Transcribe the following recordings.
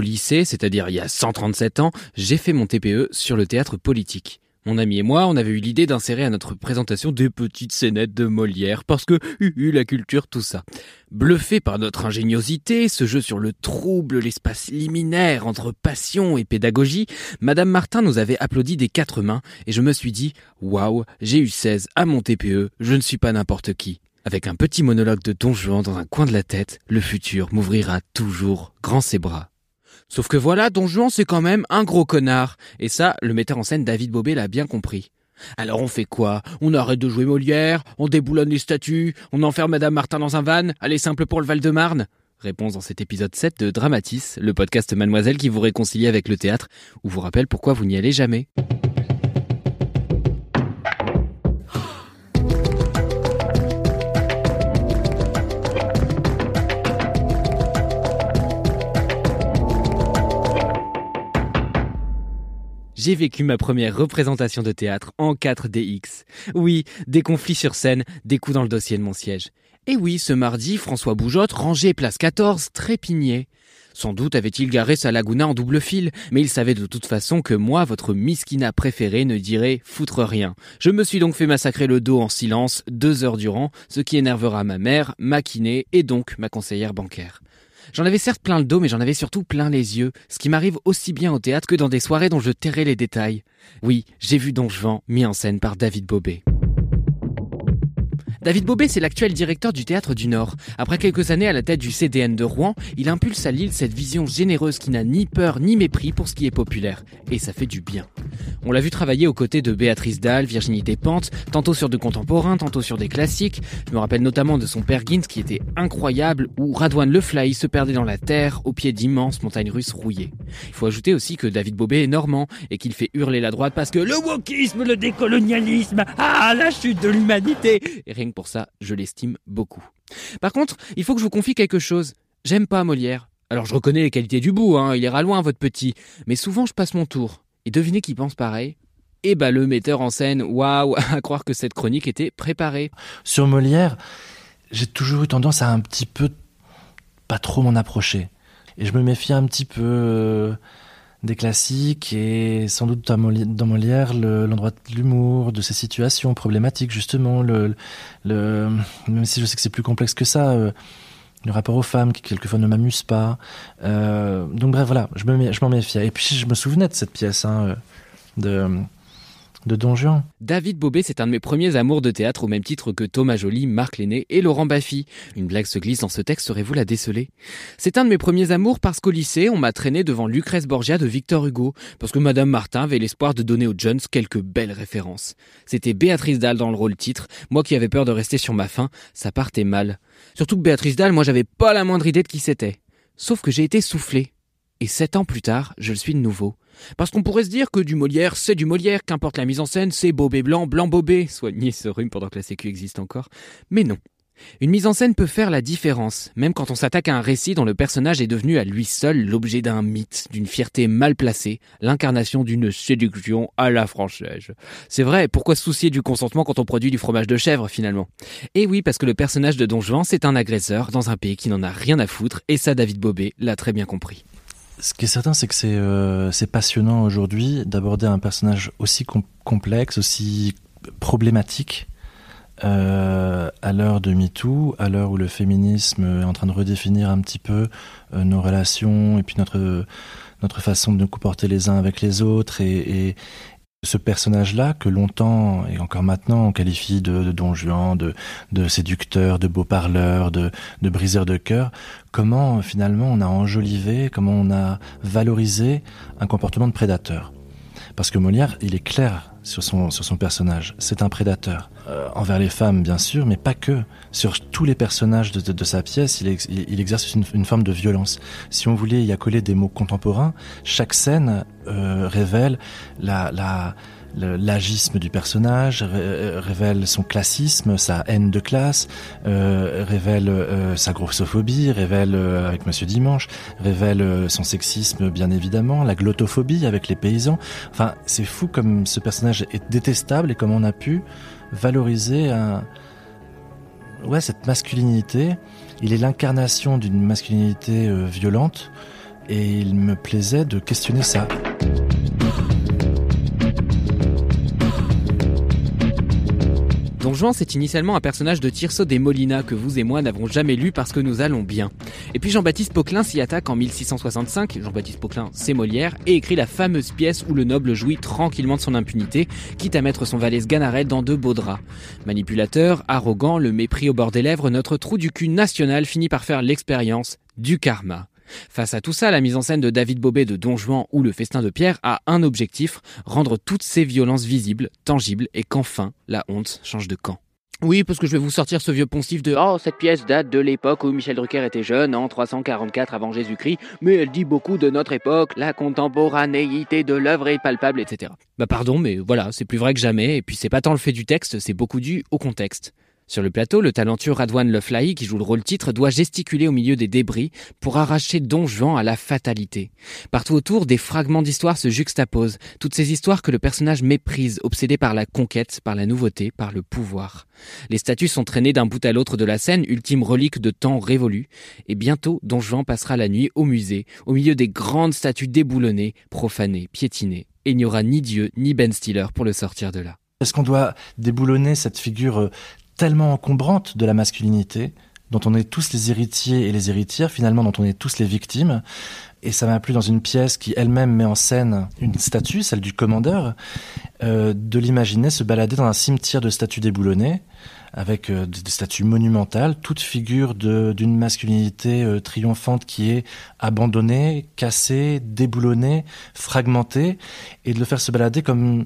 Lycée, c'est-à-dire il y a 137 ans, j'ai fait mon TPE sur le théâtre politique. Mon ami et moi, on avait eu l'idée d'insérer à notre présentation des petites scénettes de Molière, parce que, hu, hu, la culture, tout ça. Bluffé par notre ingéniosité, ce jeu sur le trouble, l'espace liminaire entre passion et pédagogie, Madame Martin nous avait applaudi des quatre mains, et je me suis dit, waouh, j'ai eu 16 à mon TPE, je ne suis pas n'importe qui. Avec un petit monologue de Don Juan dans un coin de la tête, le futur m'ouvrira toujours grand ses bras. Sauf que voilà, Don Juan c'est quand même un gros connard. Et ça, le metteur en scène David Bobet l'a bien compris. Alors on fait quoi? On arrête de jouer Molière, on déboulonne les statues, on enferme Madame Martin dans un van, allez simple pour le Val-de-Marne? Réponse dans cet épisode 7 de Dramatis, le podcast Mademoiselle qui vous réconcilie avec le théâtre, ou vous rappelle pourquoi vous n'y allez jamais. J'ai vécu ma première représentation de théâtre en 4DX. Oui, des conflits sur scène, des coups dans le dossier de mon siège. Et oui, ce mardi, François Boujotte, rangé place 14, trépignait. Sans doute avait-il garé sa Laguna en double fil, mais il savait de toute façon que moi, votre miskina préféré, ne dirait foutre rien. Je me suis donc fait massacrer le dos en silence deux heures durant, ce qui énervera ma mère, ma kiné et donc ma conseillère bancaire. J'en avais certes plein le dos, mais j'en avais surtout plein les yeux, ce qui m'arrive aussi bien au théâtre que dans des soirées dont je tairai les détails. Oui, j'ai vu Don Juan mis en scène par David Bobet. David Bobet, c'est l'actuel directeur du Théâtre du Nord. Après quelques années à la tête du CDN de Rouen, il impulse à Lille cette vision généreuse qui n'a ni peur ni mépris pour ce qui est populaire. Et ça fait du bien. On l'a vu travailler aux côtés de Béatrice Dalle, Virginie Despentes, tantôt sur de contemporains, tantôt sur des classiques. Je me rappelle notamment de son père Gintz qui était incroyable, où Radouane Le Fly se perdait dans la terre au pied d'immenses montagnes russes rouillées. Il faut ajouter aussi que David Bobet est normand et qu'il fait hurler la droite parce que le wokisme, le décolonialisme, ah la chute de l'humanité. Et rien que pour ça, je l'estime beaucoup. Par contre, il faut que je vous confie quelque chose. J'aime pas Molière. Alors je reconnais les qualités du bout, hein, il ira loin votre petit, mais souvent je passe mon tour. Et devinez qui pense pareil? Eh bah le metteur en scène, waouh, à croire que cette chronique était préparée. Sur Molière, j'ai toujours eu tendance à un petit peu pas trop m'en approcher. Et je me méfie un petit peu euh, des classiques et sans doute dans Moli- dans Molière le- l'endroit de l'humour, de ces situations problématiques justement, même si je sais que c'est plus complexe que ça, euh, le rapport aux femmes qui quelquefois ne m'amuse pas. Euh, donc bref, voilà, je me m'en méfiais. Et puis je me souvenais de cette pièce hein, euh, de, de Don Juan. David Bobet, c'est un de mes premiers amours de théâtre au même titre que Thomas Joly, Marc Lenné et Laurent Baffy. Une blague se glisse dans ce texte, saurez-vous la déceler? C'est un de mes premiers amours parce qu'au lycée, on m'a traîné devant Lucrèce Borgia de Victor Hugo, parce que Madame Martin avait l'espoir de donner aux Jones quelques belles références. C'était Béatrice Dalle dans le rôle titre, moi qui avais peur de rester sur ma faim, ça partait mal. Surtout que Béatrice Dalle, moi j'avais pas la moindre idée de qui c'était. Sauf que j'ai été soufflé. Et sept ans plus tard, je le suis de nouveau. Parce qu'on pourrait se dire que du Molière, c'est du Molière, qu'importe la mise en scène, c'est Bobé blanc, blanc Bobé, soigner ce rhume pendant que la sécu existe encore. Mais non. Une mise en scène peut faire la différence, même quand on s'attaque à un récit dont le personnage est devenu à lui seul l'objet d'un mythe, d'une fierté mal placée, l'incarnation d'une séduction à la française. C'est vrai, pourquoi se soucier du consentement quand on produit du fromage de chèvre finalement? Et oui, parce que le personnage de Don Juan, c'est un agresseur dans un pays qui n'en a rien à foutre, et ça David Bobet l'a très bien compris. Ce qui est certain, c'est que c'est euh, passionnant aujourd'hui d'aborder un personnage aussi com- complexe, aussi problématique, euh, à l'heure de MeToo, à l'heure où le féminisme est en train de redéfinir un petit peu euh, nos relations et puis notre, notre façon de nous comporter les uns avec les autres. Et ce personnage-là, que longtemps et encore maintenant on qualifie de, don Juan, de, de séducteur, de beau parleur, de, de briseur de cœur, comment finalement on a enjolivé, comment on a valorisé un comportement de prédateur? Parce que Molière, il est clair sur son, sur son personnage, c'est un prédateur. euh, envers les femmes, bien sûr, mais pas que. Sur tous les personnages de, sa pièce, il, exerce une, forme de violence. Si on voulait y accoler des mots contemporains, chaque scène euh, révèle la, la l'agisme du personnage, euh, révèle son classisme, sa haine de classe, euh, révèle euh, sa grossophobie, révèle avec Monsieur Dimanche, révèle son sexisme bien évidemment, la glottophobie avec les paysans. Enfin, c'est fou comme ce personnage est détestable et comme on a pu valoriser ouais, cette masculinité. Il est l'incarnation d'une masculinité violente et il me plaisait de questionner ça. Don Juan, c'est initialement un personnage de Tirso des Molina que vous et moi n'avons jamais lu parce que nous allons bien. Et puis Jean-Baptiste Poquelin s'y attaque en 1665, Jean-Baptiste Poquelin c'est Molière, et écrit la fameuse pièce où le noble jouit tranquillement de son impunité, quitte à mettre son valet Sganarelle dans de beaux draps. Manipulateur, arrogant, le mépris au bord des lèvres, notre trou du cul national finit par faire l'expérience du karma. Face à tout ça, la mise en scène de David Bobet de Don Juan ou Le Festin de Pierre a un objectif, rendre toutes ces violences visibles, tangibles et qu'enfin la honte change de camp. Oui, parce que je vais vous sortir ce vieux poncif de Oh, cette pièce date de l'époque où Michel Drucker était jeune, en 344 avant Jésus-Christ, mais elle dit beaucoup de notre époque, la contemporanéité de l'œuvre est palpable, etc. Bah pardon, mais voilà, c'est plus vrai que jamais, et puis c'est pas tant le fait du texte, c'est beaucoup dû au contexte. Sur le plateau, le talentueux Radwan Leflahi, qui joue le rôle titre, doit gesticuler au milieu des débris pour arracher Don Juan à la fatalité. Partout autour, des fragments d'histoire se juxtaposent, toutes ces histoires que le personnage méprise, obsédé par la conquête, par la nouveauté, par le pouvoir. Les statues sont traînées d'un bout à l'autre de la scène, ultime relique de temps révolu, et bientôt Don Juan passera la nuit au musée, au milieu des grandes statues déboulonnées, profanées, piétinées, et il n'y aura ni Dieu ni Ben Stiller pour le sortir de là. Est-ce qu'on doit déboulonner cette figure euh, tellement encombrante de la masculinité, dont on est tous les héritiers et les héritières, finalement dont on est tous les victimes. Et ça m'a plu dans une pièce qui elle-même met en scène une statue, celle du commandeur, euh, de l'imaginer se balader dans un cimetière de statues déboulonnées, avec euh, des statues monumentales, toute figure d'une masculinité euh, triomphante qui est abandonnée, cassée, déboulonnée, fragmentée, et de le faire se balader comme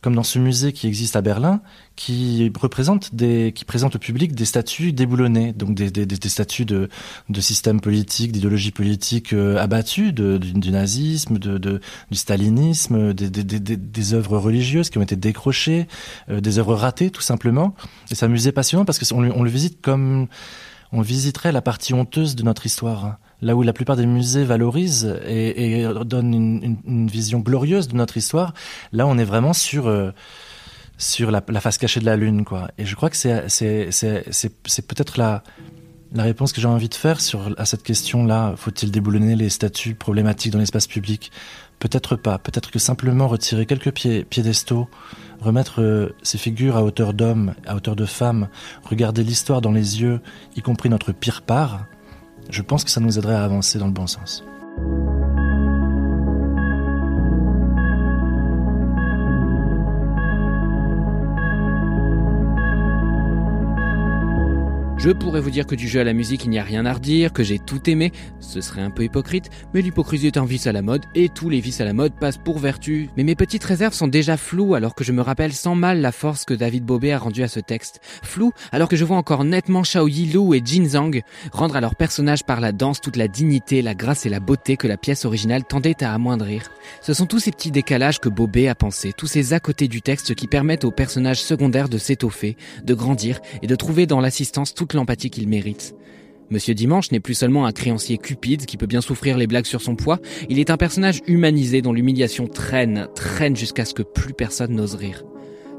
comme dans ce musée qui existe à Berlin, qui représente des, qui présente au public des statues déboulonnées, donc des, des, des statues de, de systèmes politiques, d'idéologies politiques euh, abattues, de, du, nazisme, de, de, du stalinisme, des, des, œuvres religieuses qui ont été décrochées, euh, des œuvres ratées tout simplement. Et c'est un musée passionnant parce qu'on on le visite comme on visiterait la partie honteuse de notre histoire là où la plupart des musées valorisent et, donnent une, vision glorieuse de notre histoire, là on est vraiment sur euh, sur la, face cachée de la lune, quoi. Et je crois que c'est peut-être la la réponse que j'ai envie de faire sur à cette question-là. Faut-il déboulonner les statues problématiques dans l'espace public? Peut-être pas. Peut-être que simplement retirer quelques pieds, piédestaux, remettre euh, ces figures à hauteur d'homme, à hauteur de femme, regarder l'histoire dans les yeux, y compris notre pire part, je pense que ça nous aiderait à avancer dans le bon sens. Je pourrais vous dire que du jeu à la musique il n'y a rien à redire, que j'ai tout aimé, ce serait un peu hypocrite, mais l'hypocrisie est un vice à la mode et tous les vices à la mode passent pour vertu. Mais mes petites réserves sont déjà floues alors que je me rappelle sans mal la force que David Bobet a rendue à ce texte. Flou alors que je vois encore nettement Shao Yilu et Jin Zhang rendre à leur personnage par la danse toute la dignité, la grâce et la beauté que la pièce originale tendait à amoindrir. Ce sont tous ces petits décalages que Bobet a pensé, tous ces à côté du texte qui permettent aux personnages secondaires de s'étoffer, de grandir et de trouver dans l'assistance tout l'empathie qu'il mérite. Monsieur Dimanche n'est plus seulement un créancier cupide qui peut bien souffrir les blagues sur son poids, il est un personnage humanisé dont l'humiliation traîne, traîne jusqu'à ce que plus personne n'ose rire.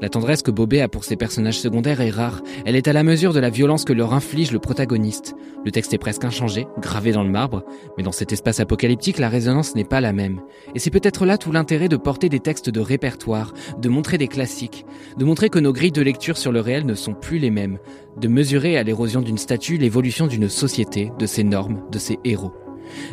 La tendresse que Bobet a pour ses personnages secondaires est rare. Elle est à la mesure de la violence que leur inflige le protagoniste. Le texte est presque inchangé, gravé dans le marbre, mais dans cet espace apocalyptique, la résonance n'est pas la même. Et c'est peut-être là tout l'intérêt de porter des textes de répertoire, de montrer des classiques, de montrer que nos grilles de lecture sur le réel ne sont plus les mêmes, de mesurer à l'érosion d'une statue l'évolution d'une société, de ses normes, de ses héros.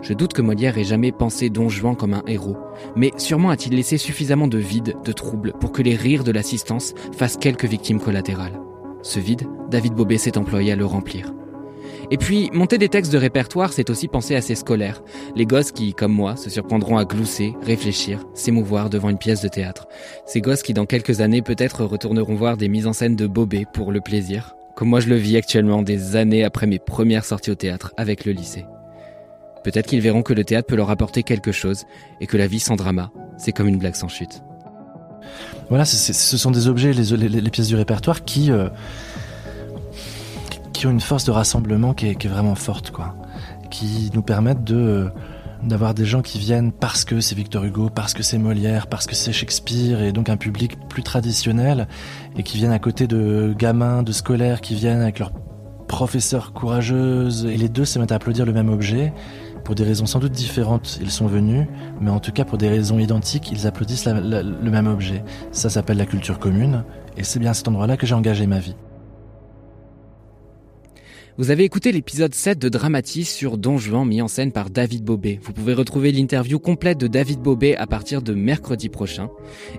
Je doute que Molière ait jamais pensé Don Juan comme un héros, mais sûrement a-t-il laissé suffisamment de vide, de trouble, pour que les rires de l'assistance fassent quelques victimes collatérales. Ce vide, David Bobet s'est employé à le remplir. Et puis, monter des textes de répertoire, c'est aussi penser à ces scolaires. Les gosses qui, comme moi, se surprendront à glousser, réfléchir, s'émouvoir devant une pièce de théâtre. Ces gosses qui, dans quelques années, peut-être retourneront voir des mises en scène de Bobé pour le plaisir. Comme moi je le vis actuellement des années après mes premières sorties au théâtre avec le lycée. Peut-être qu'ils verront que le théâtre peut leur apporter quelque chose et que la vie sans drama, c'est comme une blague sans chute. Voilà, ce sont des objets, les, pièces du répertoire qui, euh, qui ont une force de rassemblement qui est, vraiment forte, quoi. Qui nous permettent de d'avoir des gens qui viennent parce que c'est Victor Hugo, parce que c'est Molière, parce que c'est Shakespeare, et donc un public plus traditionnel, et qui viennent à côté de gamins, de scolaires, qui viennent avec leurs professeurs courageuses, et les deux se mettent à applaudir le même objet. Pour des raisons sans doute différentes, ils sont venus, mais en tout cas pour des raisons identiques, ils applaudissent le même objet. Ça s'appelle la culture commune, et c'est bien à cet endroit-là que j'ai engagé ma vie. Vous avez écouté l'épisode 7 de Dramatis sur Don Juan mis en scène par David Bobet. Vous pouvez retrouver l'interview complète de David Bobet à partir de mercredi prochain.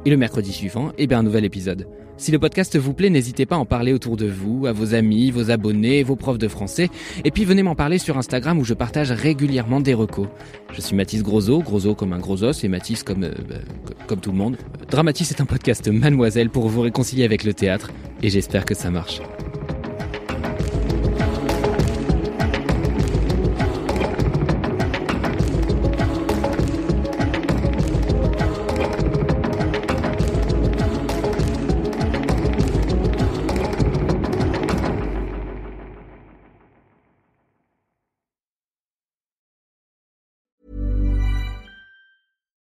Et le mercredi suivant, eh bien un nouvel épisode. Si le podcast vous plaît, n'hésitez pas à en parler autour de vous, à vos amis, vos abonnés, vos profs de français. Et puis venez m'en parler sur Instagram où je partage régulièrement des recos. Je suis Mathis Grosso, Grosso comme un gros os et Mathis comme, euh, bah, comme tout le monde. Dramatis est un podcast mademoiselle pour vous réconcilier avec le théâtre et j'espère que ça marche.